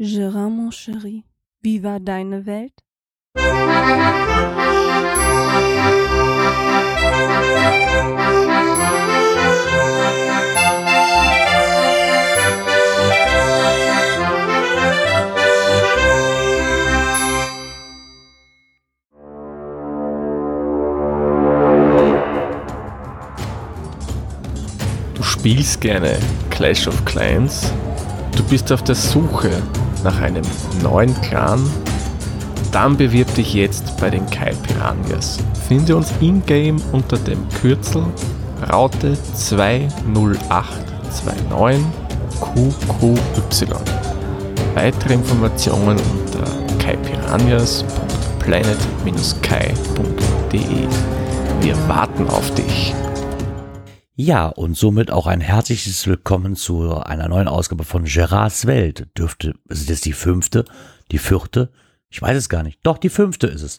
Gérard, mon chéri, wie war deine Welt? Du spielst gerne Clash of Clans? Du bist auf der Suche nach einem neuen Clan? Dann bewirb dich jetzt bei den Kai Piranhas. Finde uns in-game unter dem Kürzel Raute 20829 QQY. Weitere Informationen unter kaipiranhas.planet-kai.de. Wir warten auf dich. Ja, und somit auch ein herzliches Willkommen zu einer neuen Ausgabe von Gerards Welt. Dürfte, ist das die fünfte, die vierte? Ich weiß es gar nicht. Doch, die fünfte ist es.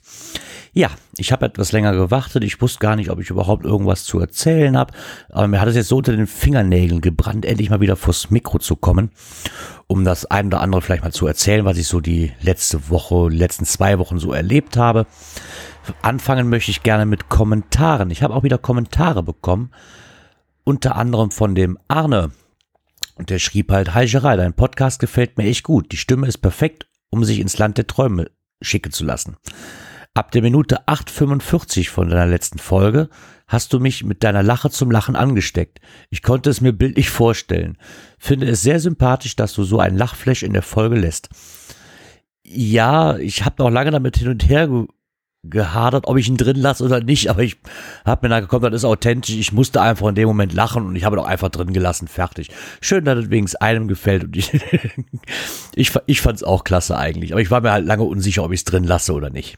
Ja, ich habe etwas länger gewartet. Ich wusste gar nicht, ob ich überhaupt irgendwas zu erzählen habe. Aber mir hat es jetzt so unter den Fingernägeln gebrannt, endlich mal wieder vors Mikro zu kommen, um das ein oder andere vielleicht mal zu erzählen, was ich so die letzte Woche, letzten zwei Wochen so erlebt habe. Anfangen möchte ich gerne mit Kommentaren. Ich habe auch wieder Kommentare bekommen unter anderem von dem Arne. Und der schrieb halt, Hi Gerard, dein Podcast gefällt mir echt gut. Die Stimme ist perfekt, um sich ins Land der Träume schicken zu lassen. Ab der Minute 8.45 von deiner letzten Folge hast du mich mit deiner Lache zum Lachen angesteckt. Ich konnte es mir bildlich vorstellen. Finde es sehr sympathisch, dass du so ein Lachflash in der Folge lässt. Ja, ich habe noch lange damit hin und her gehadert, ob ich ihn drin lasse oder nicht, aber ich habe mir dann gekommen, das ist authentisch. Ich musste einfach in dem Moment lachen und ich habe doch einfach drin gelassen, fertig. Schön, dass es wenigstens einem gefällt und ich, ich, ich fand es auch klasse eigentlich, aber ich war mir halt lange unsicher, ob ich es drin lasse oder nicht.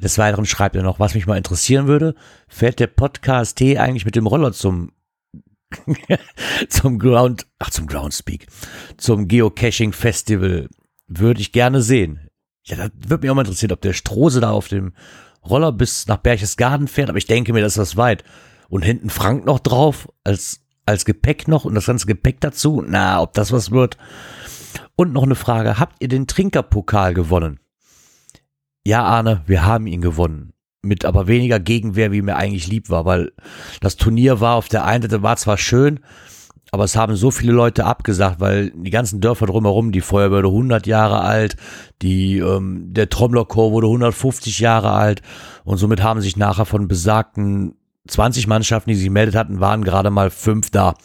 Des Weiteren schreibt er noch, was mich mal interessieren würde, fährt der Podcast T eigentlich mit dem Roller zum zum Ground, ach zum Groundspeak, zum Geocaching Festival würde ich gerne sehen. Ja, das würde mich auch mal interessieren, ob der Strose da auf dem Roller bis nach Berchtesgaden fährt, aber ich denke mir, das ist das weit. Und hinten Frank noch drauf, als, als Gepäck noch und das ganze Gepäck dazu. Na, ob das was wird. Und noch eine Frage, habt ihr den Trinkerpokal gewonnen? Ja, Arne, wir haben ihn gewonnen. Mit aber weniger Gegenwehr, wie mir eigentlich lieb war, weil das Turnier war auf der einen Seite war zwar schön, aber es haben so viele Leute abgesagt, weil die ganzen Dörfer drumherum, die Feuerwehr wurde 100 Jahre alt, die, ähm, der Trommlerchor wurde 150 Jahre alt und somit haben sich nachher von besagten 20 Mannschaften, die sich gemeldet hatten, waren gerade mal fünf da.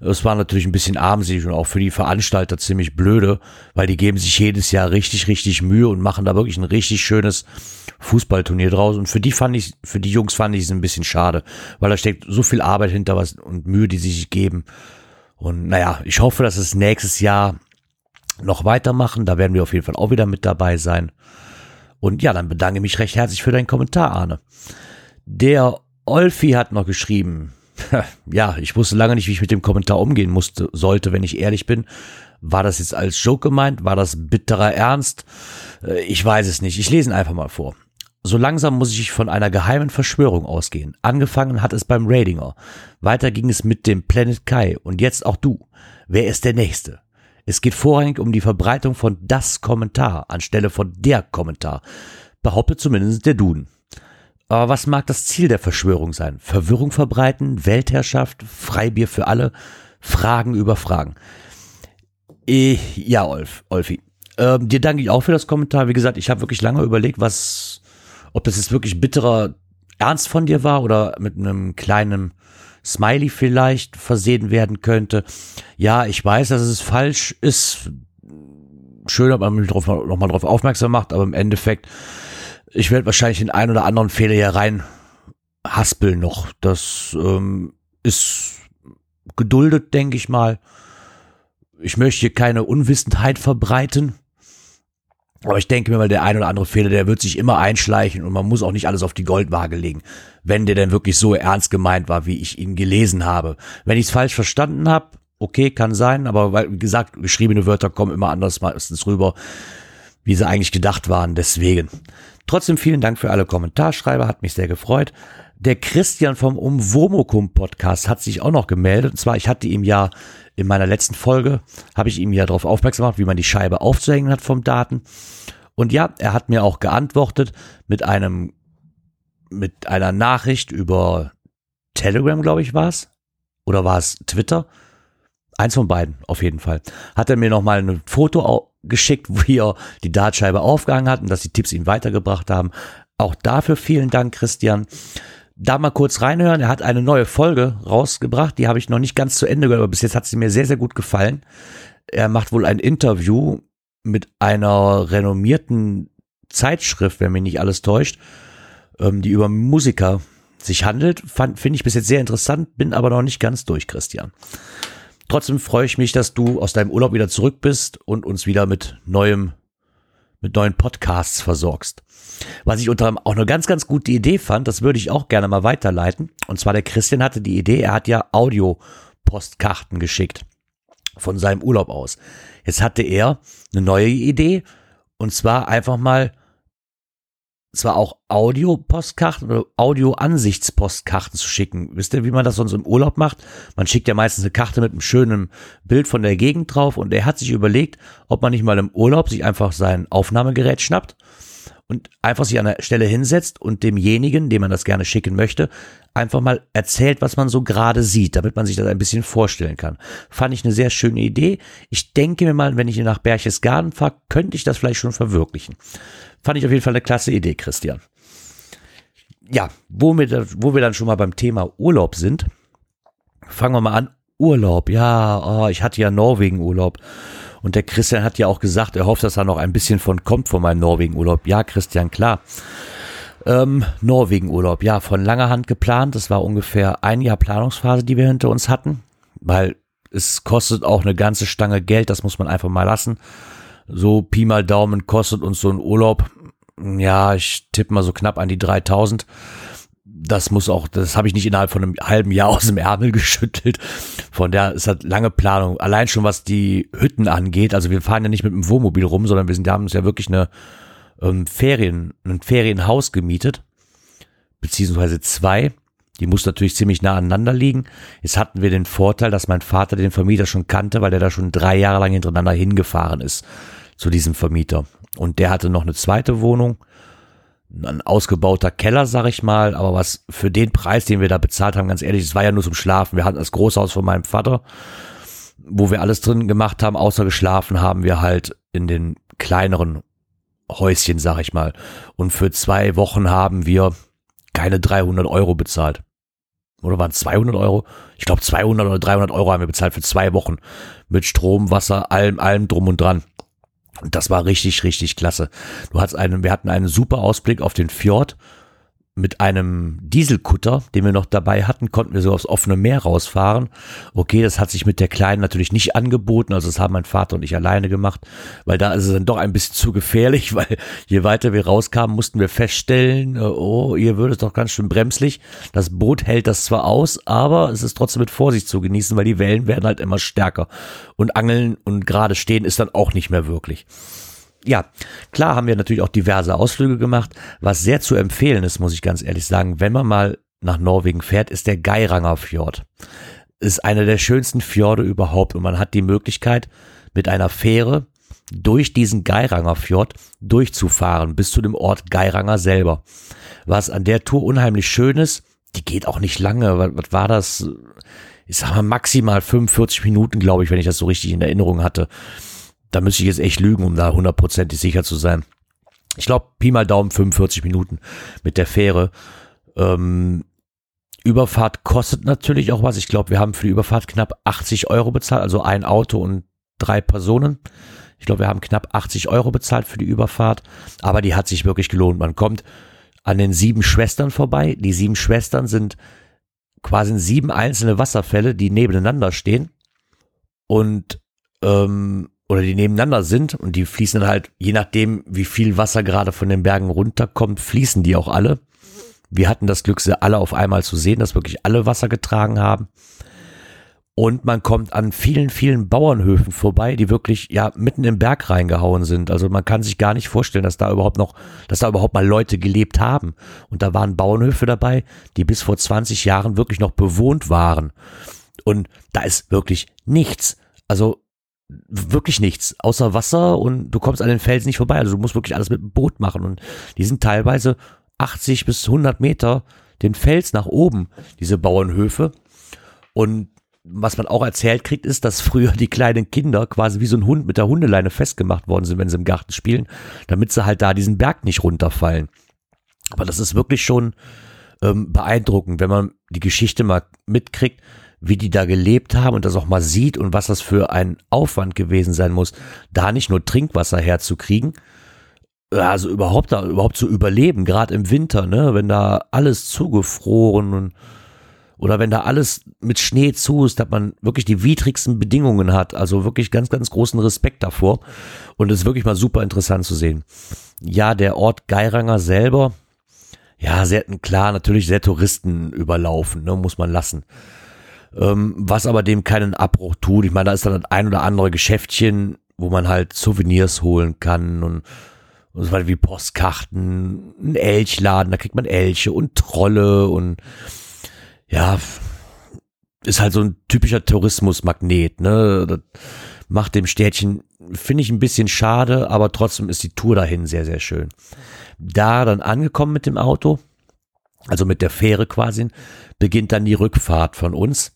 Es war natürlich ein bisschen armselig und auch für die Veranstalter ziemlich blöde, weil die geben sich jedes Jahr richtig, richtig Mühe und machen da wirklich ein richtig schönes Fußballturnier draus. Und für die fand ich, für die Jungs fand ich es ein bisschen schade, weil da steckt so viel Arbeit hinter was und Mühe, die sie sich geben. Und naja, ich hoffe, dass es nächstes Jahr noch weitermachen. Da werden wir auf jeden Fall auch wieder mit dabei sein. Und ja, dann bedanke ich mich recht herzlich für deinen Kommentar, Arne. Der Olfi hat noch geschrieben, ja, ich wusste lange nicht, wie ich mit dem Kommentar umgehen musste, sollte, wenn ich ehrlich bin. War das jetzt als Joke gemeint? War das bitterer Ernst? Äh, ich weiß es nicht. Ich lese ihn einfach mal vor. So langsam muss ich von einer geheimen Verschwörung ausgehen. Angefangen hat es beim Radinger. Weiter ging es mit dem Planet Kai und jetzt auch du. Wer ist der Nächste? Es geht vorrangig um die Verbreitung von das Kommentar anstelle von der Kommentar. Behauptet zumindest der Duden. Aber was mag das Ziel der Verschwörung sein? Verwirrung verbreiten, Weltherrschaft, Freibier für alle, Fragen über Fragen. Ich, ja, Olf, Olfi. Ähm, dir danke ich auch für das Kommentar. Wie gesagt, ich habe wirklich lange überlegt, was, ob das jetzt wirklich bitterer Ernst von dir war oder mit einem kleinen Smiley vielleicht versehen werden könnte. Ja, ich weiß, dass es falsch ist. Schön, ob man mich drauf, nochmal drauf aufmerksam macht, aber im Endeffekt ich werde wahrscheinlich den einen oder anderen Fehler hier rein haspeln noch. Das ähm, ist geduldet, denke ich mal. Ich möchte hier keine Unwissenheit verbreiten. Aber ich denke mir mal, der ein oder andere Fehler, der wird sich immer einschleichen und man muss auch nicht alles auf die Goldwaage legen, wenn der denn wirklich so ernst gemeint war, wie ich ihn gelesen habe. Wenn ich es falsch verstanden habe, okay, kann sein, aber weil, wie gesagt, geschriebene Wörter kommen immer anders meistens rüber wie sie eigentlich gedacht waren. Deswegen. Trotzdem vielen Dank für alle Kommentarschreiber, hat mich sehr gefreut. Der Christian vom Umwomukum Podcast hat sich auch noch gemeldet. Und zwar, ich hatte ihm ja in meiner letzten Folge, habe ich ihm ja darauf aufmerksam gemacht, wie man die Scheibe aufzuhängen hat vom Daten. Und ja, er hat mir auch geantwortet mit einem, mit einer Nachricht über Telegram, glaube ich, war es. Oder war es Twitter? Eins von beiden, auf jeden Fall. Hat er mir nochmal ein Foto geschickt, wie er die Dartscheibe aufgehangen hat und dass die Tipps ihm weitergebracht haben. Auch dafür vielen Dank, Christian da mal kurz reinhören. Er hat eine neue Folge rausgebracht, die habe ich noch nicht ganz zu Ende gehört, aber bis jetzt hat sie mir sehr, sehr gut gefallen. Er macht wohl ein Interview mit einer renommierten Zeitschrift, wenn mich nicht alles täuscht, ähm, die über Musiker sich handelt. Finde ich bis jetzt sehr interessant, bin aber noch nicht ganz durch, Christian. Trotzdem freue ich mich, dass du aus deinem Urlaub wieder zurück bist und uns wieder mit neuem, mit neuen Podcasts versorgst. Was ich unter anderem auch eine ganz, ganz gute Idee fand, das würde ich auch gerne mal weiterleiten. Und zwar der Christian hatte die Idee, er hat ja Audio-Postkarten geschickt von seinem Urlaub aus. Jetzt hatte er eine neue Idee und zwar einfach mal zwar auch Audio-Postkarten oder Audio-Ansichtspostkarten zu schicken. Wisst ihr, wie man das sonst im Urlaub macht? Man schickt ja meistens eine Karte mit einem schönen Bild von der Gegend drauf und er hat sich überlegt, ob man nicht mal im Urlaub sich einfach sein Aufnahmegerät schnappt und einfach sich an der Stelle hinsetzt und demjenigen, dem man das gerne schicken möchte, einfach mal erzählt, was man so gerade sieht, damit man sich das ein bisschen vorstellen kann. Fand ich eine sehr schöne Idee. Ich denke mir mal, wenn ich nach Berchtesgaden fahre, könnte ich das vielleicht schon verwirklichen. Fand ich auf jeden Fall eine klasse Idee, Christian. Ja, wo wir, wo wir dann schon mal beim Thema Urlaub sind, fangen wir mal an. Urlaub, ja, oh, ich hatte ja Norwegen Urlaub. Und der Christian hat ja auch gesagt, er hofft, dass da noch ein bisschen von kommt von meinem Norwegen-Urlaub. Ja, Christian, klar. Ähm, Norwegen-Urlaub, ja, von langer Hand geplant. Das war ungefähr ein Jahr Planungsphase, die wir hinter uns hatten, weil es kostet auch eine ganze Stange Geld, das muss man einfach mal lassen. So Pi mal Daumen kostet uns so ein Urlaub, ja, ich tippe mal so knapp an die 3000 das muss auch, das habe ich nicht innerhalb von einem halben Jahr aus dem Ärmel geschüttelt. Von der ist halt lange Planung. Allein schon was die Hütten angeht. Also wir fahren ja nicht mit dem Wohnmobil rum, sondern wir sind, wir haben uns ja wirklich eine ähm, Ferien, ein Ferienhaus gemietet, beziehungsweise zwei. Die muss natürlich ziemlich nah aneinander liegen. Jetzt hatten wir den Vorteil, dass mein Vater den Vermieter schon kannte, weil der da schon drei Jahre lang hintereinander hingefahren ist zu diesem Vermieter. Und der hatte noch eine zweite Wohnung ein ausgebauter Keller, sag ich mal, aber was für den Preis, den wir da bezahlt haben, ganz ehrlich, es war ja nur zum Schlafen. Wir hatten das Großhaus von meinem Vater, wo wir alles drin gemacht haben, außer geschlafen haben wir halt in den kleineren Häuschen, sag ich mal. Und für zwei Wochen haben wir keine 300 Euro bezahlt. Oder waren es 200 Euro? Ich glaube 200 oder 300 Euro haben wir bezahlt für zwei Wochen. Mit Strom, Wasser, allem, allem drum und dran. Und das war richtig, richtig klasse. Du hattest einen, wir hatten einen super Ausblick auf den Fjord mit einem Dieselkutter, den wir noch dabei hatten, konnten wir so aufs offene Meer rausfahren. Okay, das hat sich mit der Kleinen natürlich nicht angeboten, also das haben mein Vater und ich alleine gemacht, weil da ist es dann doch ein bisschen zu gefährlich, weil je weiter wir rauskamen, mussten wir feststellen, äh, oh, ihr würdet doch ganz schön bremslich. Das Boot hält das zwar aus, aber es ist trotzdem mit Vorsicht zu genießen, weil die Wellen werden halt immer stärker. Und Angeln und gerade stehen ist dann auch nicht mehr wirklich ja, klar haben wir natürlich auch diverse Ausflüge gemacht. Was sehr zu empfehlen ist, muss ich ganz ehrlich sagen, wenn man mal nach Norwegen fährt, ist der Geiranger Fjord. Ist einer der schönsten Fjorde überhaupt und man hat die Möglichkeit, mit einer Fähre durch diesen Geiranger Fjord durchzufahren bis zu dem Ort Geiranger selber. Was an der Tour unheimlich schön ist, die geht auch nicht lange. Was, was war das? Ich sag mal maximal 45 Minuten, glaube ich, wenn ich das so richtig in Erinnerung hatte da müsste ich jetzt echt lügen, um da hundertprozentig sicher zu sein. Ich glaube, Pi mal Daumen 45 Minuten mit der Fähre. Ähm, Überfahrt kostet natürlich auch was. Ich glaube, wir haben für die Überfahrt knapp 80 Euro bezahlt, also ein Auto und drei Personen. Ich glaube, wir haben knapp 80 Euro bezahlt für die Überfahrt, aber die hat sich wirklich gelohnt. Man kommt an den sieben Schwestern vorbei. Die sieben Schwestern sind quasi sieben einzelne Wasserfälle, die nebeneinander stehen. Und ähm, oder die nebeneinander sind und die fließen dann halt, je nachdem, wie viel Wasser gerade von den Bergen runterkommt, fließen die auch alle. Wir hatten das Glück, sie alle auf einmal zu sehen, dass wirklich alle Wasser getragen haben. Und man kommt an vielen, vielen Bauernhöfen vorbei, die wirklich ja mitten im Berg reingehauen sind. Also man kann sich gar nicht vorstellen, dass da überhaupt noch, dass da überhaupt mal Leute gelebt haben. Und da waren Bauernhöfe dabei, die bis vor 20 Jahren wirklich noch bewohnt waren. Und da ist wirklich nichts. Also wirklich nichts, außer Wasser und du kommst an den Felsen nicht vorbei. Also du musst wirklich alles mit dem Boot machen. Und die sind teilweise 80 bis 100 Meter den Fels nach oben, diese Bauernhöfe. Und was man auch erzählt kriegt, ist, dass früher die kleinen Kinder quasi wie so ein Hund mit der Hundeleine festgemacht worden sind, wenn sie im Garten spielen, damit sie halt da diesen Berg nicht runterfallen. Aber das ist wirklich schon ähm, beeindruckend, wenn man die Geschichte mal mitkriegt, wie die da gelebt haben und das auch mal sieht und was das für ein Aufwand gewesen sein muss, da nicht nur Trinkwasser herzukriegen, also überhaupt da überhaupt zu überleben, gerade im Winter, ne, wenn da alles zugefroren und oder wenn da alles mit Schnee zu ist, dass man wirklich die widrigsten Bedingungen hat. Also wirklich ganz, ganz großen Respekt davor. Und es ist wirklich mal super interessant zu sehen. Ja, der Ort Geiranger selber, ja, sehr, klar, natürlich sehr Touristen überlaufen, ne, muss man lassen. Ähm, was aber dem keinen Abbruch tut. Ich meine, da ist dann ein oder andere Geschäftchen, wo man halt Souvenirs holen kann und, und so weiter wie Postkarten, ein Elchladen, da kriegt man Elche und Trolle und ja, ist halt so ein typischer Tourismusmagnet, ne? Das macht dem Städtchen, finde ich ein bisschen schade, aber trotzdem ist die Tour dahin sehr, sehr schön. Da dann angekommen mit dem Auto, also mit der Fähre quasi, beginnt dann die Rückfahrt von uns.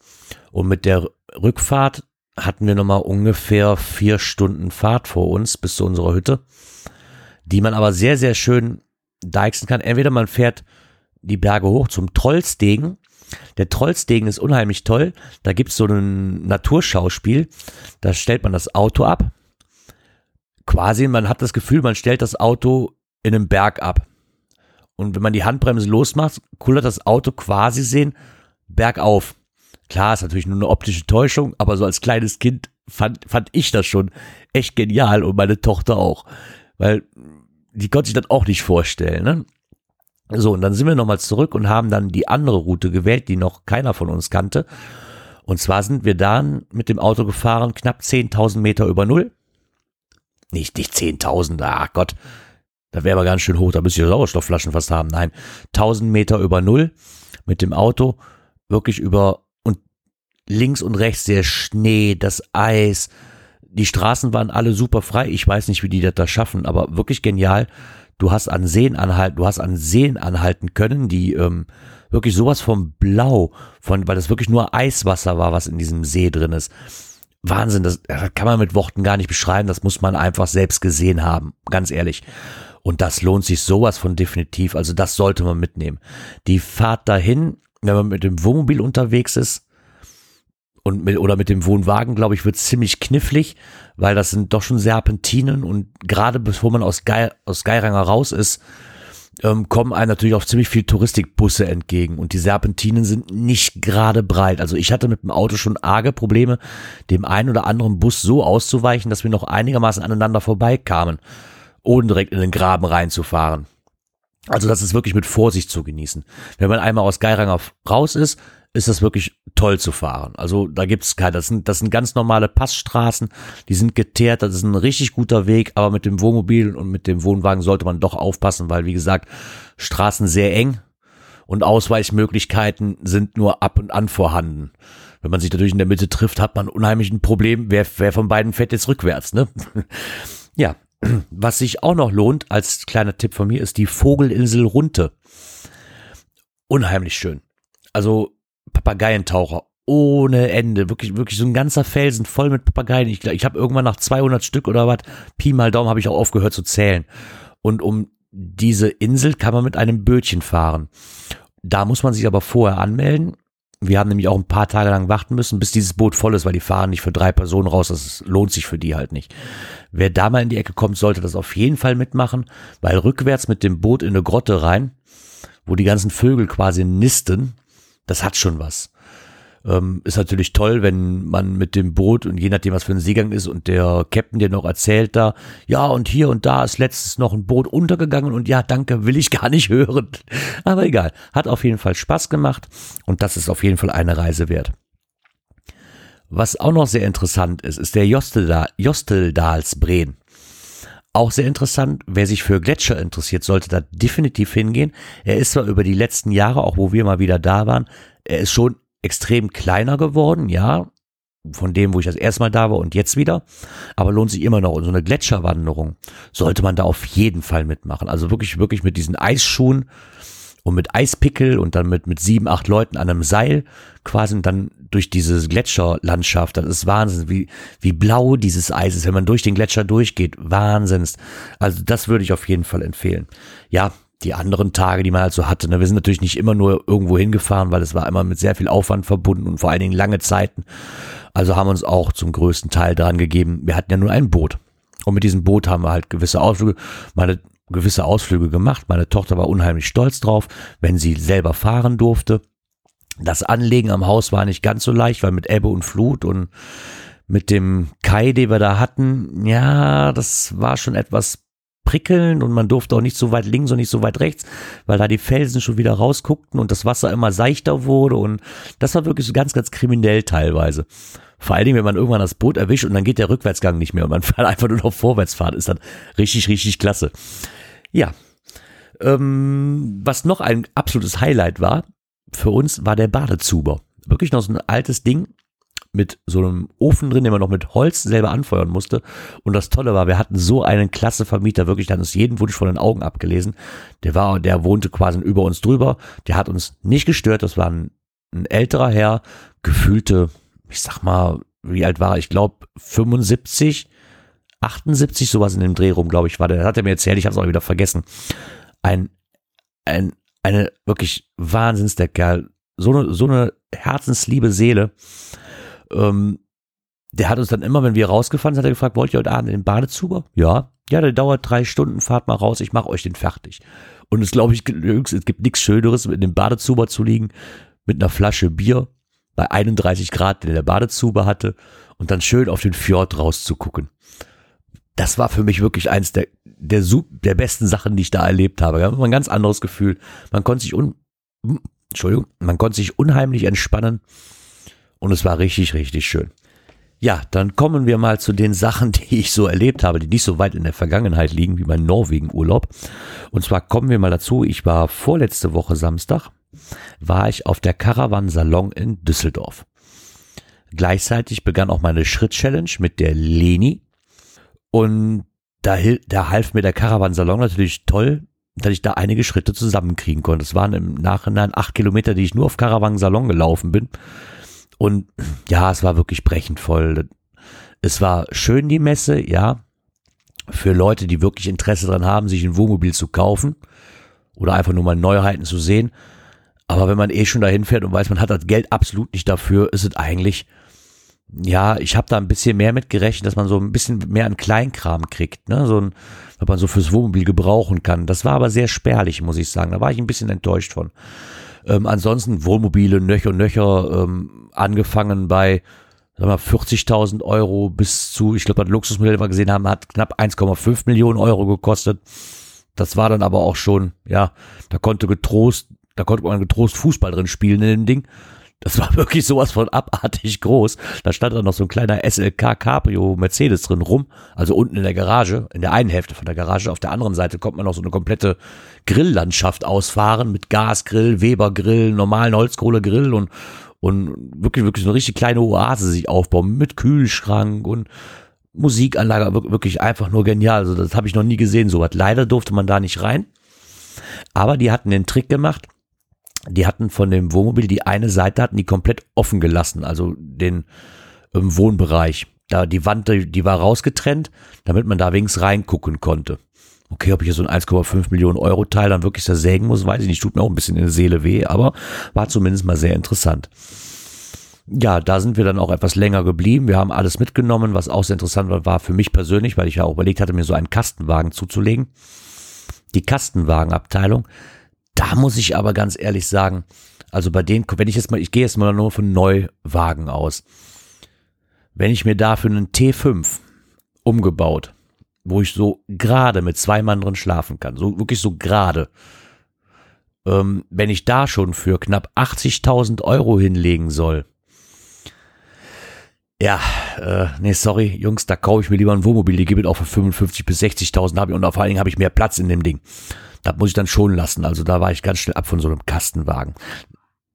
Und mit der Rückfahrt hatten wir nochmal ungefähr vier Stunden Fahrt vor uns bis zu unserer Hütte, die man aber sehr, sehr schön deichsen kann. Entweder man fährt die Berge hoch zum Trollstegen, der Trollstegen ist unheimlich toll. Da gibt's so ein Naturschauspiel. Da stellt man das Auto ab. Quasi, man hat das Gefühl, man stellt das Auto in einem Berg ab. Und wenn man die Handbremse losmacht, kullert das Auto quasi sehen bergauf. Klar, ist natürlich nur eine optische Täuschung, aber so als kleines Kind fand, fand ich das schon echt genial und meine Tochter auch. Weil die konnte sich das auch nicht vorstellen. Ne? So, und dann sind wir nochmal zurück und haben dann die andere Route gewählt, die noch keiner von uns kannte. Und zwar sind wir dann mit dem Auto gefahren, knapp 10.000 Meter über Null. Nicht, nicht 10.000, ach Gott, da wäre aber ganz schön hoch, da müsste ich Sauerstoffflaschen fast haben. Nein, 1000 Meter über Null mit dem Auto, wirklich über links und rechts der Schnee, das Eis. Die Straßen waren alle super frei. Ich weiß nicht, wie die das da schaffen, aber wirklich genial du hast an Seen anhalten, du hast an Seen anhalten können, die ähm, wirklich sowas vom Blau, von, weil das wirklich nur Eiswasser war, was in diesem See drin ist. Wahnsinn, das, das kann man mit Worten gar nicht beschreiben, das muss man einfach selbst gesehen haben, ganz ehrlich. Und das lohnt sich sowas von definitiv, also das sollte man mitnehmen. Die Fahrt dahin, wenn man mit dem Wohnmobil unterwegs ist, und mit, oder mit dem Wohnwagen, glaube ich, wird ziemlich knifflig, weil das sind doch schon Serpentinen und gerade bevor man aus, Ge aus Geiranger raus ist, ähm, kommen einem natürlich auch ziemlich viel Touristikbusse entgegen und die Serpentinen sind nicht gerade breit. Also ich hatte mit dem Auto schon arge Probleme, dem einen oder anderen Bus so auszuweichen, dass wir noch einigermaßen aneinander vorbeikamen, ohne direkt in den Graben reinzufahren. Also das ist wirklich mit Vorsicht zu genießen. Wenn man einmal aus Geiranger raus ist, ist das wirklich toll zu fahren. Also da gibt's keine, das sind, das sind ganz normale Passstraßen, die sind geteert, das ist ein richtig guter Weg, aber mit dem Wohnmobil und mit dem Wohnwagen sollte man doch aufpassen, weil wie gesagt, Straßen sehr eng und Ausweichmöglichkeiten sind nur ab und an vorhanden. Wenn man sich natürlich in der Mitte trifft, hat man unheimlich ein Problem, wer, wer von beiden fährt jetzt rückwärts, ne? ja, was sich auch noch lohnt, als kleiner Tipp von mir, ist die Vogelinsel Runte. Unheimlich schön. Also Papageientaucher ohne Ende. Wirklich, wirklich so ein ganzer Felsen voll mit Papageien. Ich, ich habe irgendwann nach 200 Stück oder was, Pi mal Daumen, habe ich auch aufgehört zu zählen. Und um diese Insel kann man mit einem Bötchen fahren. Da muss man sich aber vorher anmelden. Wir haben nämlich auch ein paar Tage lang warten müssen, bis dieses Boot voll ist, weil die fahren nicht für drei Personen raus. Das lohnt sich für die halt nicht. Wer da mal in die Ecke kommt, sollte das auf jeden Fall mitmachen, weil rückwärts mit dem Boot in eine Grotte rein, wo die ganzen Vögel quasi nisten, das hat schon was. Ähm, ist natürlich toll, wenn man mit dem Boot und je nachdem, was für ein Seegang ist und der Captain dir noch erzählt da, ja, und hier und da ist letztens noch ein Boot untergegangen und ja, danke, will ich gar nicht hören. Aber egal, hat auf jeden Fall Spaß gemacht und das ist auf jeden Fall eine Reise wert. Was auch noch sehr interessant ist, ist der Jostelda Josteldalsbreen. Auch sehr interessant, wer sich für Gletscher interessiert, sollte da definitiv hingehen. Er ist zwar über die letzten Jahre, auch wo wir mal wieder da waren, er ist schon extrem kleiner geworden, ja, von dem, wo ich das erste Mal da war und jetzt wieder, aber lohnt sich immer noch. Und so eine Gletscherwanderung sollte man da auf jeden Fall mitmachen. Also wirklich, wirklich mit diesen Eisschuhen und mit Eispickel und dann mit, mit sieben, acht Leuten an einem Seil quasi und dann durch diese Gletscherlandschaft. Das ist Wahnsinn, wie, wie blau dieses Eis ist, wenn man durch den Gletscher durchgeht. Wahnsinn. Also das würde ich auf jeden Fall empfehlen. Ja, die anderen Tage, die man halt so hatte. Ne? Wir sind natürlich nicht immer nur irgendwo hingefahren, weil es war immer mit sehr viel Aufwand verbunden und vor allen Dingen lange Zeiten. Also haben wir uns auch zum größten Teil dran gegeben. Wir hatten ja nur ein Boot. Und mit diesem Boot haben wir halt gewisse Ausflüge. Meine gewisse Ausflüge gemacht. Meine Tochter war unheimlich stolz drauf, wenn sie selber fahren durfte. Das Anlegen am Haus war nicht ganz so leicht, weil mit Ebbe und Flut und mit dem Kai, den wir da hatten, ja, das war schon etwas prickelnd und man durfte auch nicht so weit links und nicht so weit rechts, weil da die Felsen schon wieder rausguckten und das Wasser immer seichter wurde und das war wirklich so ganz, ganz kriminell teilweise. Vor allen Dingen, wenn man irgendwann das Boot erwischt und dann geht der Rückwärtsgang nicht mehr und man fährt einfach nur noch vorwärts fahren, ist dann richtig, richtig klasse. Ja. Ähm, was noch ein absolutes Highlight war für uns, war der Badezuber. Wirklich noch so ein altes Ding mit so einem Ofen drin, den man noch mit Holz selber anfeuern musste. Und das Tolle war, wir hatten so einen klasse Vermieter, wirklich, der hat uns jeden Wunsch von den Augen abgelesen. Der war, der wohnte quasi über uns drüber. Der hat uns nicht gestört. Das war ein, ein älterer Herr, gefühlte, ich sag mal, wie alt war er? Ich glaube 75 78, sowas in dem Dreh rum, glaube ich, war der. Das hat er mir erzählt, ich habe es auch wieder vergessen. Ein, ein, eine wirklich Wahnsinns der Kerl. So eine, so eine herzensliebe Seele. Ähm, der hat uns dann immer, wenn wir rausgefahren sind, hat er gefragt, wollt ihr heute Abend in den Badezuber? Ja. Ja, der dauert drei Stunden, fahrt mal raus, ich mache euch den fertig. Und es glaube ich, es gibt nichts Schöneres, in dem Badezuber zu liegen, mit einer Flasche Bier bei 31 Grad, den der Badezuber hatte, und dann schön auf den Fjord rauszugucken das war für mich wirklich eins der, der, der besten Sachen, die ich da erlebt habe. Ja, ein ganz anderes Gefühl. Man konnte sich un, Entschuldigung, man konnte sich unheimlich entspannen und es war richtig, richtig schön. Ja, dann kommen wir mal zu den Sachen, die ich so erlebt habe, die nicht so weit in der Vergangenheit liegen wie mein Norwegen-Urlaub. Und zwar kommen wir mal dazu, ich war vorletzte Woche Samstag, war ich auf der Caravan Salon in Düsseldorf. Gleichzeitig begann auch meine Schritt-Challenge mit der Leni. Und da, da half mir der Caravan-Salon natürlich toll, dass ich da einige Schritte zusammenkriegen konnte. Es waren im Nachhinein acht Kilometer, die ich nur auf Caravan-Salon gelaufen bin. Und ja, es war wirklich brechend voll. Es war schön, die Messe, ja. Für Leute, die wirklich Interesse daran haben, sich ein Wohnmobil zu kaufen oder einfach nur mal Neuheiten zu sehen. Aber wenn man eh schon dahin fährt und weiß, man hat das Geld absolut nicht dafür, ist es eigentlich ja, ich habe da ein bisschen mehr mit gerechnet, dass man so ein bisschen mehr an Kleinkram kriegt, ne? So ein, was man so fürs Wohnmobil gebrauchen kann. Das war aber sehr spärlich, muss ich sagen. Da war ich ein bisschen enttäuscht von. Ähm, ansonsten Wohnmobile, Nöcher, Nöcher, ähm, angefangen bei sagen wir 40.000 Euro bis zu, ich glaube, das Luxusmodell, das wir gesehen haben, hat knapp 1,5 Millionen Euro gekostet. Das war dann aber auch schon, ja, da konnte getrost, da konnte man getrost Fußball drin spielen in dem Ding. Das war wirklich sowas von abartig groß. Da stand dann noch so ein kleiner SLK Cabrio Mercedes drin rum, also unten in der Garage, in der einen Hälfte von der Garage. Auf der anderen Seite kommt man noch so eine komplette Grilllandschaft ausfahren mit Gasgrill, Webergrill, normalen Holzkohlegrill und und wirklich wirklich so eine richtig kleine Oase sich aufbauen mit Kühlschrank und Musikanlage, wirklich einfach nur genial. Also das habe ich noch nie gesehen, so was. Leider durfte man da nicht rein. Aber die hatten den Trick gemacht die hatten von dem Wohnmobil die eine Seite hatten die komplett offen gelassen, also den ähm, Wohnbereich. Da die Wand, die war rausgetrennt, damit man da wenigstens reingucken konnte. Okay, ob ich hier so ein 1,5 Millionen Euro Teil dann wirklich zersägen muss, weiß ich nicht. Tut mir auch ein bisschen in der Seele weh, aber war zumindest mal sehr interessant. Ja, da sind wir dann auch etwas länger geblieben. Wir haben alles mitgenommen, was auch sehr interessant war, war für mich persönlich, weil ich ja auch überlegt hatte, mir so einen Kastenwagen zuzulegen. Die Kastenwagenabteilung da muss ich aber ganz ehrlich sagen, also bei denen, wenn ich jetzt mal, ich gehe jetzt mal nur von Neuwagen aus. Wenn ich mir dafür einen T5 umgebaut, wo ich so gerade mit zwei Mann drin schlafen kann, so wirklich so gerade, ähm, wenn ich da schon für knapp 80.000 Euro hinlegen soll, Ja, äh, nee, sorry, Jungs, da kaufe ich mir lieber ein Wohnmobil, die gibt es auch für 55 bis 60.000 habe ich und vor allen Dingen habe ich mehr Platz in dem Ding. Das muss ich dann schon lassen. Also da war ich ganz schnell ab von so einem Kastenwagen.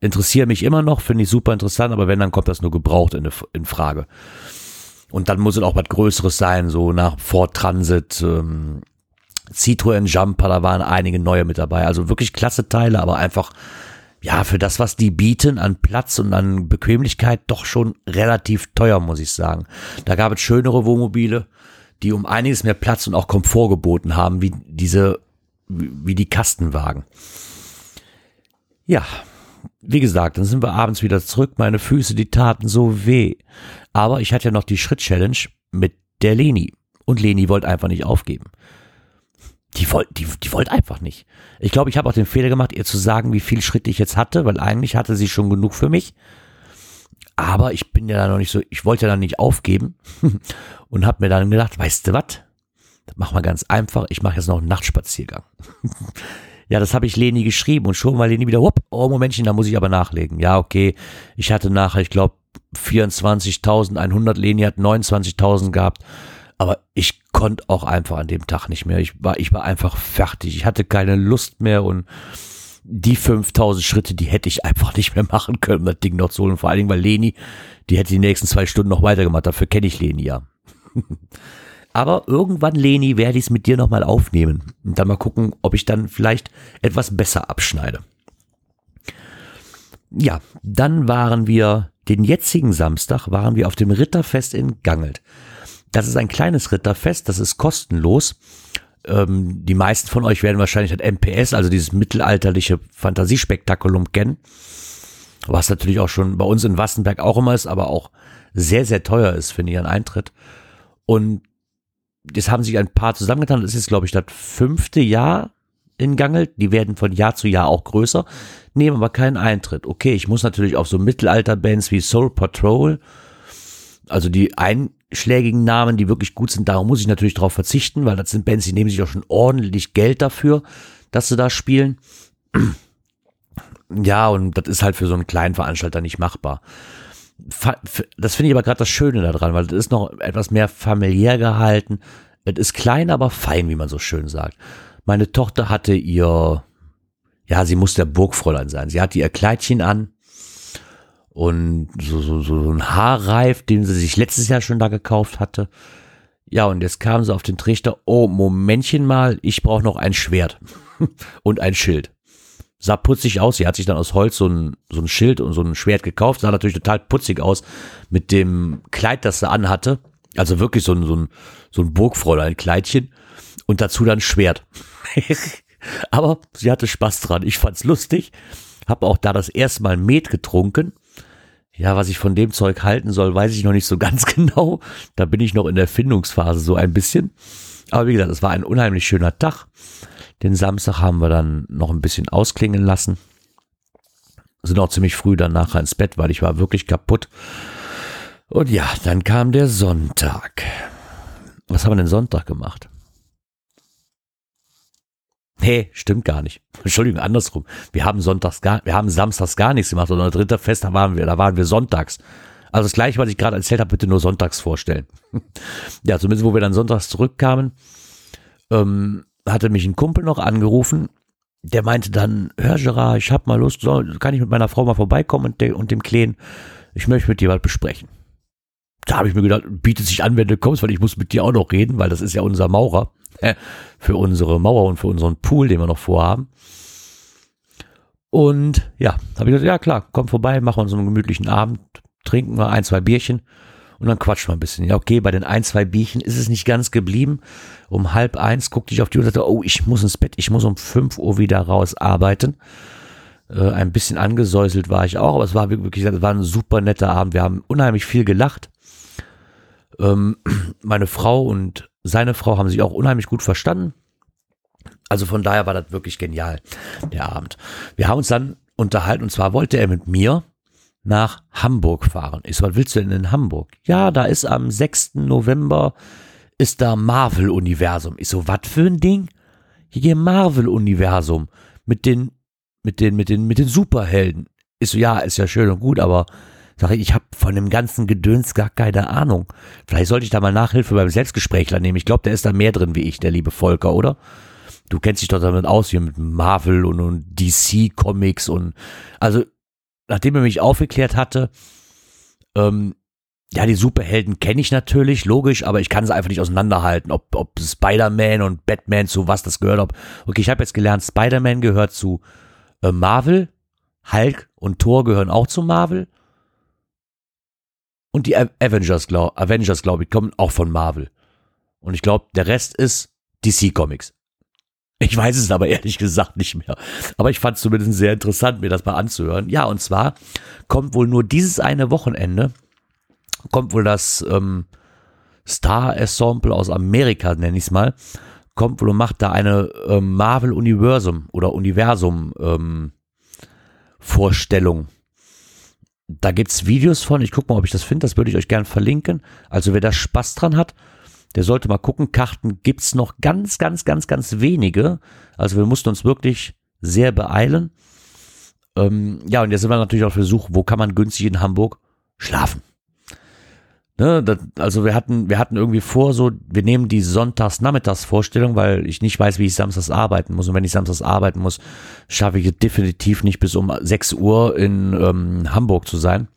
Interessiert mich immer noch, finde ich super interessant, aber wenn, dann kommt das nur gebraucht in, in Frage. Und dann muss es auch was Größeres sein, so nach Ford Transit, ähm, Citroën Jumper, da waren einige neue mit dabei. Also wirklich klasse Teile, aber einfach, ja, für das, was die bieten an Platz und an Bequemlichkeit, doch schon relativ teuer, muss ich sagen. Da gab es schönere Wohnmobile, die um einiges mehr Platz und auch Komfort geboten haben, wie diese, wie die Kastenwagen. Ja, wie gesagt, dann sind wir abends wieder zurück. Meine Füße, die taten so weh. Aber ich hatte ja noch die Schritt-Challenge mit der Leni. Und Leni wollte einfach nicht aufgeben. Die wollte, die, die wollte einfach nicht. Ich glaube, ich habe auch den Fehler gemacht, ihr zu sagen, wie viel Schritte ich jetzt hatte, weil eigentlich hatte sie schon genug für mich. Aber ich bin ja da noch nicht so, ich wollte ja dann nicht aufgeben und habe mir dann gedacht, weißt du was? Machen wir ganz einfach. Ich mache jetzt noch einen Nachtspaziergang. ja, das habe ich Leni geschrieben und schon mal Leni wieder, hopp, oh Momentchen, da muss ich aber nachlegen. Ja, okay. Ich hatte nachher, ich glaube, 24.100, Leni hat 29.000 gehabt. Aber ich konnte auch einfach an dem Tag nicht mehr. Ich war, ich war einfach fertig. Ich hatte keine Lust mehr und die 5000 Schritte, die hätte ich einfach nicht mehr machen können, das Ding noch zu holen. Vor allen Dingen, weil Leni, die hätte die nächsten zwei Stunden noch weitergemacht. Dafür kenne ich Leni ja. Aber irgendwann, Leni, werde ich es mit dir nochmal aufnehmen und dann mal gucken, ob ich dann vielleicht etwas besser abschneide. Ja, dann waren wir, den jetzigen Samstag waren wir auf dem Ritterfest in Gangelt. Das ist ein kleines Ritterfest, das ist kostenlos. Ähm, die meisten von euch werden wahrscheinlich das MPS, also dieses mittelalterliche Fantasiespektakulum kennen. Was natürlich auch schon bei uns in Wassenberg auch immer ist, aber auch sehr, sehr teuer ist, finde ich, ein Eintritt. Und jetzt haben sich ein paar zusammengetan. Das ist, glaube ich, das fünfte Jahr in Gangelt. Die werden von Jahr zu Jahr auch größer, nehmen aber keinen Eintritt. Okay, ich muss natürlich auf so Mittelalter-Bands wie Soul Patrol, also die ein schlägigen Namen, die wirklich gut sind, darum muss ich natürlich darauf verzichten, weil das sind Bands, die nehmen sich auch schon ordentlich Geld dafür, dass sie da spielen. Ja, und das ist halt für so einen kleinen Veranstalter nicht machbar. Das finde ich aber gerade das Schöne daran, weil das ist noch etwas mehr familiär gehalten. Es ist klein, aber fein, wie man so schön sagt. Meine Tochter hatte ihr, ja, sie muss der Burgfräulein sein. Sie hatte ihr Kleidchen an, und so, so, so ein Haarreif, den sie sich letztes Jahr schon da gekauft hatte. Ja, und jetzt kam sie auf den Trichter, oh, Momentchen mal, ich brauche noch ein Schwert und ein Schild. Sah putzig aus, sie hat sich dann aus Holz so ein, so ein Schild und so ein Schwert gekauft, sah natürlich total putzig aus mit dem Kleid, das sie anhatte. Also wirklich so ein, so ein, so ein Burgfräulein-Kleidchen und dazu dann Schwert. Aber sie hatte Spaß dran, ich fand's lustig, habe auch da das erste Mal Met getrunken ja, was ich von dem Zeug halten soll, weiß ich noch nicht so ganz genau. Da bin ich noch in der Findungsphase so ein bisschen. Aber wie gesagt, es war ein unheimlich schöner Tag. Den Samstag haben wir dann noch ein bisschen ausklingen lassen. Sind auch ziemlich früh dann nachher ins Bett, weil ich war wirklich kaputt. Und ja, dann kam der Sonntag. Was haben wir denn Sonntag gemacht? Nee, stimmt gar nicht. Entschuldigung, andersrum. Wir haben sonntags gar, wir haben samstags gar nichts gemacht, sondern dritter Fest, da waren wir, da waren wir sonntags. Also das gleiche, was ich gerade erzählt habe, bitte nur sonntags vorstellen. ja, zumindest wo wir dann sonntags zurückkamen, ähm, hatte mich ein Kumpel noch angerufen, der meinte dann, hör Gerard, ich hab mal Lust, soll, kann ich mit meiner Frau mal vorbeikommen und, de, und dem Kleen, ich möchte mit dir was besprechen. Da habe ich mir gedacht, bietet sich an, wenn du kommst, weil ich muss mit dir auch noch reden, weil das ist ja unser Maurer. für unsere Mauer und für unseren Pool, den wir noch vorhaben. Und ja, habe ich gesagt, ja klar, komm vorbei, machen uns einen gemütlichen Abend, trinken wir ein, zwei Bierchen und dann quatschen wir ein bisschen. Ja, okay, bei den ein, zwei Bierchen ist es nicht ganz geblieben. Um halb eins guckte ich auf die Uhr und sagte, oh, ich muss ins Bett, ich muss um fünf Uhr wieder raus arbeiten. Äh, ein bisschen angesäuselt war ich auch, aber es war wirklich, es war ein super netter Abend. Wir haben unheimlich viel gelacht. Ähm, meine Frau und seine Frau haben sich auch unheimlich gut verstanden. Also von daher war das wirklich genial, der Abend. Wir haben uns dann unterhalten und zwar wollte er mit mir nach Hamburg fahren. Ich so, was willst du denn in Hamburg? Ja, da ist am 6. November ist da Marvel-Universum. Ich so, was für ein Ding? Hier Marvel-Universum mit den, mit den, mit den, mit den Superhelden. Ich so, ja, ist ja schön und gut, aber Sag ich, ich habe von dem ganzen Gedöns gar keine Ahnung. Vielleicht sollte ich da mal Nachhilfe beim Selbstgesprächler nehmen. Ich glaube, der ist da mehr drin wie ich, der liebe Volker, oder? Du kennst dich doch damit aus, hier mit Marvel und, und DC Comics und also nachdem er mich aufgeklärt hatte, ähm, ja, die Superhelden kenne ich natürlich, logisch, aber ich kann sie einfach nicht auseinanderhalten, ob, ob Spider-Man und Batman zu was das gehört. Ob, okay, ich habe jetzt gelernt, Spider-Man gehört zu äh, Marvel, Hulk und Thor gehören auch zu Marvel. Und die Avengers, glaube Avengers, glaub ich, kommen auch von Marvel. Und ich glaube, der Rest ist DC Comics. Ich weiß es aber ehrlich gesagt nicht mehr. Aber ich fand es zumindest sehr interessant, mir das mal anzuhören. Ja, und zwar kommt wohl nur dieses eine Wochenende, kommt wohl das ähm, Star Ensemble aus Amerika, nenne ich es mal, kommt wohl und macht da eine ähm, Marvel Universum oder Universum ähm, Vorstellung. Da gibt's Videos von, ich gucke mal, ob ich das finde, das würde ich euch gerne verlinken. Also wer da Spaß dran hat, der sollte mal gucken. Karten gibt's noch ganz, ganz, ganz, ganz wenige. Also wir mussten uns wirklich sehr beeilen. Ähm, ja, und jetzt sind wir natürlich auf der Suche, wo kann man günstig in Hamburg schlafen. Ne, das, also wir hatten, wir hatten irgendwie vor, so, wir nehmen die Sonntags-Nachmittags-Vorstellung, weil ich nicht weiß, wie ich samstags arbeiten muss. Und wenn ich samstags arbeiten muss, schaffe ich es definitiv nicht bis um 6 Uhr in ähm, Hamburg zu sein.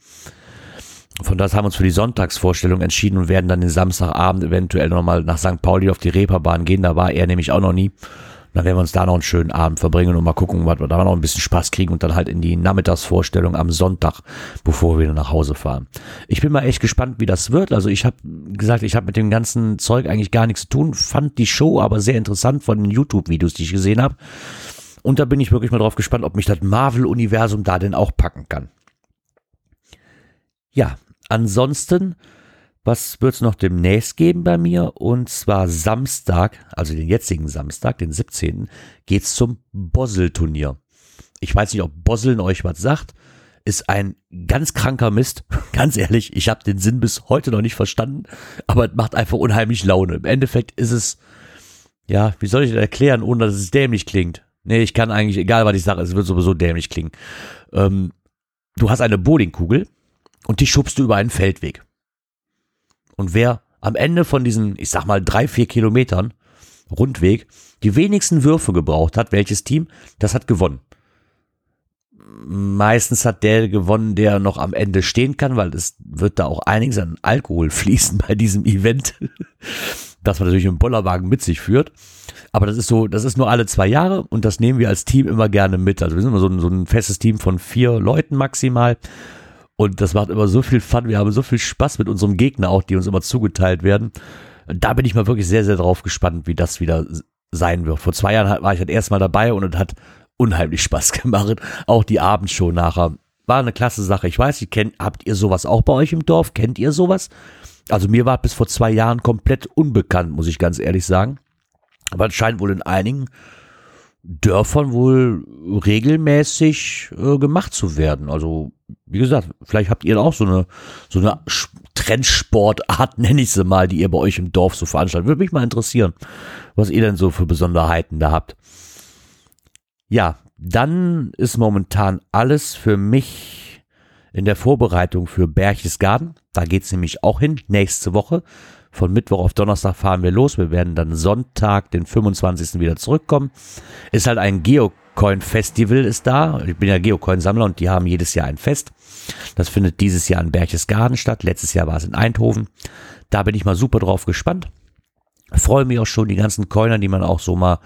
Von daher haben wir uns für die Sonntagsvorstellung entschieden und werden dann den Samstagabend eventuell nochmal nach St. Pauli auf die Reeperbahn gehen. Da war er nämlich auch noch nie. Dann werden wir uns da noch einen schönen Abend verbringen und mal gucken, was wir da noch ein bisschen Spaß kriegen und dann halt in die Nachmittagsvorstellung am Sonntag, bevor wir wieder nach Hause fahren. Ich bin mal echt gespannt, wie das wird. Also ich habe gesagt, ich habe mit dem ganzen Zeug eigentlich gar nichts zu tun, fand die Show aber sehr interessant von den YouTube-Videos, die ich gesehen habe. Und da bin ich wirklich mal drauf gespannt, ob mich das Marvel-Universum da denn auch packen kann. Ja, ansonsten was wird es noch demnächst geben bei mir? Und zwar Samstag, also den jetzigen Samstag, den 17. geht's zum Bossel-Turnier. Ich weiß nicht, ob Bosseln euch was sagt. Ist ein ganz kranker Mist. Ganz ehrlich, ich habe den Sinn bis heute noch nicht verstanden, aber es macht einfach unheimlich Laune. Im Endeffekt ist es, ja, wie soll ich das erklären, ohne dass es dämlich klingt? Nee, ich kann eigentlich, egal was ich sage, es wird sowieso dämlich klingen. Ähm, du hast eine Bowlingkugel und die schubst du über einen Feldweg. Und wer am Ende von diesen, ich sag mal, drei, vier Kilometern Rundweg die wenigsten Würfe gebraucht hat, welches Team, das hat gewonnen. Meistens hat der gewonnen, der noch am Ende stehen kann, weil es wird da auch einiges an Alkohol fließen bei diesem Event, das man natürlich im Bollerwagen mit sich führt. Aber das ist so, das ist nur alle zwei Jahre und das nehmen wir als Team immer gerne mit. Also wir sind immer so ein, so ein festes Team von vier Leuten maximal. Und das macht immer so viel Fun. Wir haben so viel Spaß mit unserem Gegner auch, die uns immer zugeteilt werden. Da bin ich mal wirklich sehr, sehr drauf gespannt, wie das wieder sein wird. Vor zwei Jahren war ich halt erstmal dabei und es hat unheimlich Spaß gemacht. Auch die Abendshow nachher war eine klasse Sache. Ich weiß, ihr kennt, habt ihr sowas auch bei euch im Dorf? Kennt ihr sowas? Also mir war bis vor zwei Jahren komplett unbekannt, muss ich ganz ehrlich sagen. Aber es scheint wohl in einigen Dörfern wohl regelmäßig äh, gemacht zu werden. Also, wie gesagt, vielleicht habt ihr auch so eine, so eine Trendsportart, nenne ich sie mal, die ihr bei euch im Dorf so veranstaltet. Würde mich mal interessieren, was ihr denn so für Besonderheiten da habt. Ja, dann ist momentan alles für mich in der Vorbereitung für Berchtesgaden. Da geht's nämlich auch hin, nächste Woche. Von Mittwoch auf Donnerstag fahren wir los. Wir werden dann Sonntag, den 25. wieder zurückkommen. Ist halt ein Geocoin-Festival ist da. Ich bin ja Geocoin-Sammler und die haben jedes Jahr ein Fest. Das findet dieses Jahr in Berchtesgaden statt. Letztes Jahr war es in Eindhoven. Da bin ich mal super drauf gespannt. Freue mich auch schon, die ganzen Coiner, die man auch so mal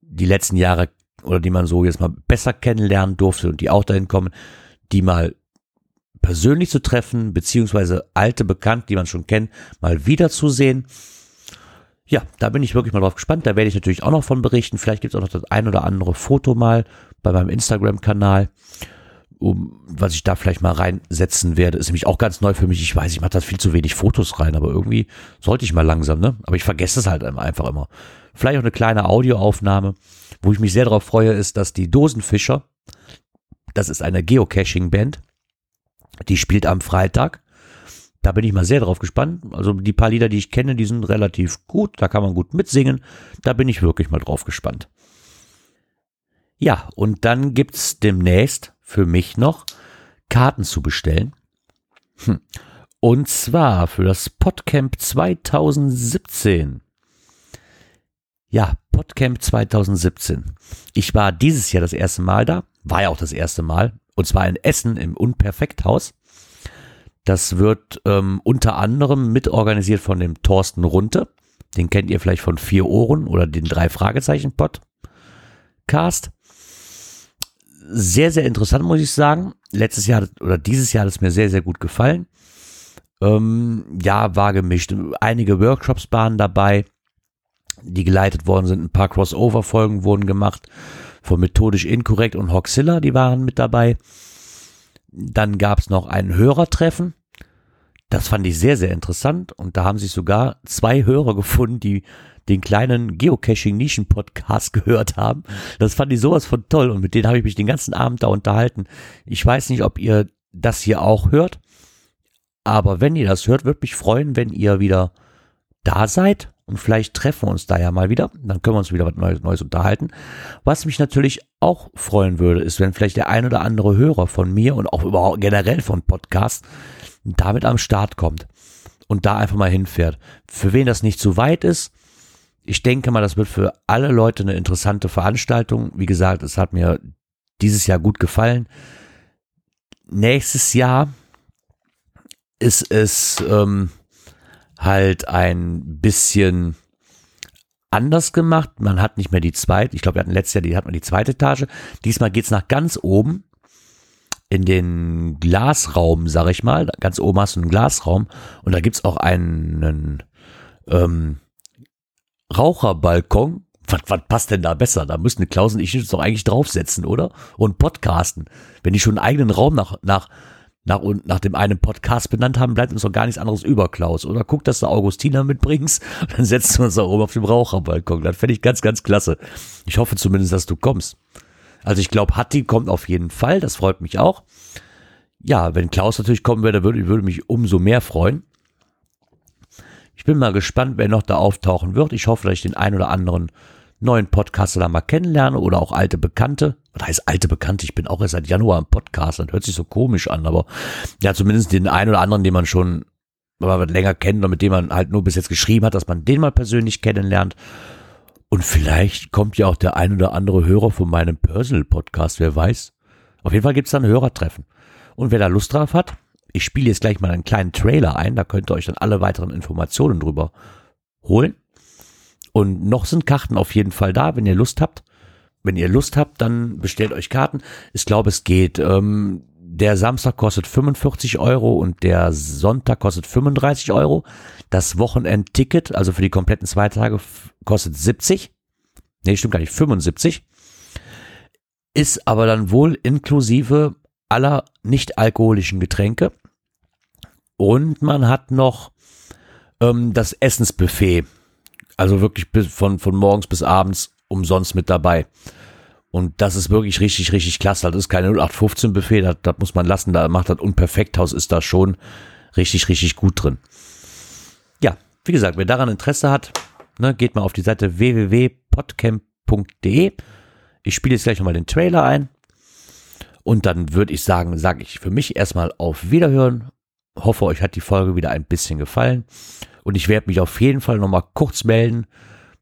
die letzten Jahre oder die man so jetzt mal besser kennenlernen durfte und die auch dahin kommen, die mal persönlich zu treffen, beziehungsweise alte Bekannte, die man schon kennt, mal wiederzusehen. Ja, da bin ich wirklich mal drauf gespannt. Da werde ich natürlich auch noch von berichten. Vielleicht gibt es auch noch das ein oder andere Foto mal bei meinem Instagram-Kanal, um, was ich da vielleicht mal reinsetzen werde. Ist nämlich auch ganz neu für mich. Ich weiß, ich mache da viel zu wenig Fotos rein, aber irgendwie sollte ich mal langsam, ne? Aber ich vergesse es halt einfach immer. Vielleicht auch eine kleine Audioaufnahme. Wo ich mich sehr darauf freue, ist, dass die Dosenfischer, das ist eine Geocaching-Band, die spielt am Freitag. Da bin ich mal sehr drauf gespannt. Also die paar Lieder, die ich kenne, die sind relativ gut. Da kann man gut mitsingen. Da bin ich wirklich mal drauf gespannt. Ja, und dann gibt's demnächst für mich noch Karten zu bestellen. Hm. Und zwar für das Podcamp 2017. Ja, Podcamp 2017. Ich war dieses Jahr das erste Mal da, war ja auch das erste Mal, und zwar in Essen im Unperfekthaus. Das wird ähm, unter anderem mitorganisiert von dem Thorsten Runte. Den kennt ihr vielleicht von Vier Ohren oder den drei Fragezeichen Podcast. Sehr, sehr interessant, muss ich sagen. Letztes Jahr oder dieses Jahr hat es mir sehr, sehr gut gefallen. Ähm, ja, war gemischt. Einige Workshops waren dabei, die geleitet worden sind. Ein paar Crossover-Folgen wurden gemacht von Methodisch Inkorrekt und Hoxilla, die waren mit dabei. Dann gab es noch ein Hörertreffen. Das fand ich sehr, sehr interessant. Und da haben sich sogar zwei Hörer gefunden, die den kleinen Geocaching-Nischen-Podcast gehört haben. Das fand ich sowas von toll. Und mit denen habe ich mich den ganzen Abend da unterhalten. Ich weiß nicht, ob ihr das hier auch hört. Aber wenn ihr das hört, würde mich freuen, wenn ihr wieder da seid. Und vielleicht treffen wir uns da ja mal wieder. Dann können wir uns wieder was Neues, unterhalten. Was mich natürlich auch freuen würde, ist, wenn vielleicht der ein oder andere Hörer von mir und auch überhaupt generell von Podcasts damit am Start kommt und da einfach mal hinfährt. Für wen das nicht zu weit ist, ich denke mal, das wird für alle Leute eine interessante Veranstaltung. Wie gesagt, es hat mir dieses Jahr gut gefallen. Nächstes Jahr ist es ähm, halt ein bisschen anders gemacht. Man hat nicht mehr die zweite, ich glaube, wir hatten letztes Jahr, die hat man die zweite Etage. Diesmal geht's nach ganz oben in den Glasraum, sag ich mal. Ganz oben hast du einen Glasraum und da gibt's auch einen ähm, Raucherbalkon. Was, was passt denn da besser? Da müssten Klaus und ich uns doch eigentlich draufsetzen, oder? Und podcasten. Wenn die schon einen eigenen Raum nach, nach, nach, nach dem einen Podcast benannt haben, bleibt uns doch gar nichts anderes über, Klaus. Oder guck, dass du Augustina mitbringst, dann setzen wir uns da oben auf dem Raucherbalkon. Das fände ich ganz, ganz klasse. Ich hoffe zumindest, dass du kommst. Also ich glaube, Hatti kommt auf jeden Fall, das freut mich auch. Ja, wenn Klaus natürlich kommen würde, würde, würde mich umso mehr freuen. Ich bin mal gespannt, wer noch da auftauchen wird. Ich hoffe, dass ich den ein oder anderen neuen Podcaster da mal kennenlerne oder auch alte Bekannte. Was heißt alte Bekannte? Ich bin auch erst seit Januar im Podcast. Das hört sich so komisch an, aber ja, zumindest den einen oder anderen, den man schon mal länger kennt oder mit dem man halt nur bis jetzt geschrieben hat, dass man den mal persönlich kennenlernt. Und vielleicht kommt ja auch der ein oder andere Hörer von meinem Personal Podcast, wer weiß. Auf jeden Fall gibt's dann Hörertreffen. Und wer da Lust drauf hat, ich spiele jetzt gleich mal einen kleinen Trailer ein, da könnt ihr euch dann alle weiteren Informationen drüber holen. Und noch sind Karten auf jeden Fall da, wenn ihr Lust habt. Wenn ihr Lust habt, dann bestellt euch Karten. Ich glaube, es geht. Ähm, der Samstag kostet 45 Euro und der Sonntag kostet 35 Euro. Das Wochenendticket, also für die kompletten zwei Tage, kostet 70. Nee, stimmt gar nicht, 75. Ist aber dann wohl inklusive aller nicht alkoholischen Getränke. Und man hat noch ähm, das Essensbuffet. Also wirklich bis von, von morgens bis abends umsonst mit dabei. Und das ist wirklich richtig, richtig klasse. Das ist kein 0815 Buffet, das, das muss man lassen. Da macht das Unperfekthaus, ist da schon richtig, richtig gut drin. Ja, wie gesagt, wer daran Interesse hat, ne, geht mal auf die Seite www.podcamp.de. Ich spiele jetzt gleich nochmal den Trailer ein. Und dann würde ich sagen, sage ich für mich erstmal auf Wiederhören. Hoffe, euch hat die Folge wieder ein bisschen gefallen. Und ich werde mich auf jeden Fall nochmal kurz melden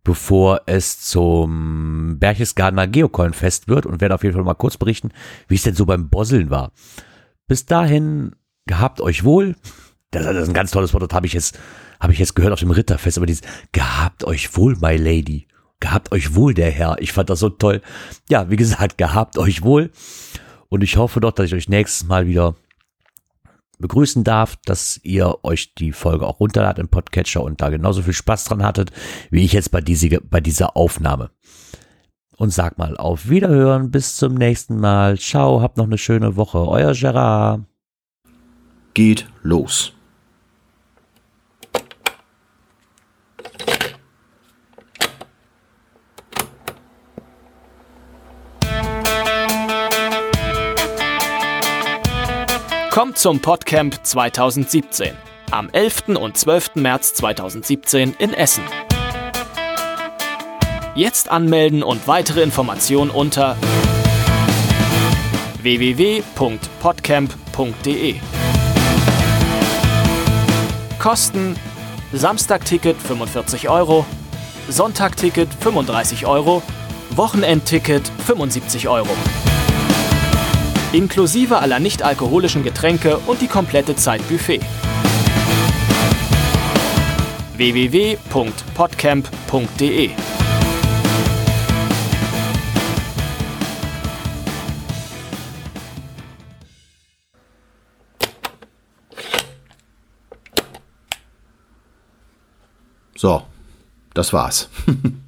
bevor es zum Berchtesgadener Geocoin-Fest wird und werde auf jeden Fall mal kurz berichten, wie es denn so beim Bosseln war. Bis dahin, gehabt euch wohl. Das, das ist ein ganz tolles Wort, das habe ich jetzt, habe ich jetzt gehört auf dem Ritterfest, aber dieses gehabt euch wohl, my lady. Gehabt euch wohl, der Herr. Ich fand das so toll. Ja, wie gesagt, gehabt euch wohl. Und ich hoffe doch, dass ich euch nächstes Mal wieder begrüßen darf, dass ihr euch die Folge auch runterladet im Podcatcher und da genauso viel Spaß dran hattet, wie ich jetzt bei, diese, bei dieser Aufnahme. Und sag mal auf Wiederhören, bis zum nächsten Mal. Ciao, habt noch eine schöne Woche. Euer Gerard. Geht los. Kommt zum Podcamp 2017 am 11. und 12. März 2017 in Essen. Jetzt anmelden und weitere Informationen unter www.podcamp.de. Kosten Samstagticket 45 Euro, Sonntagticket 35 Euro, Wochenendticket 75 Euro. Inklusive aller nicht-alkoholischen Getränke und die komplette Zeit Buffet. www.podcamp.de So, das war's.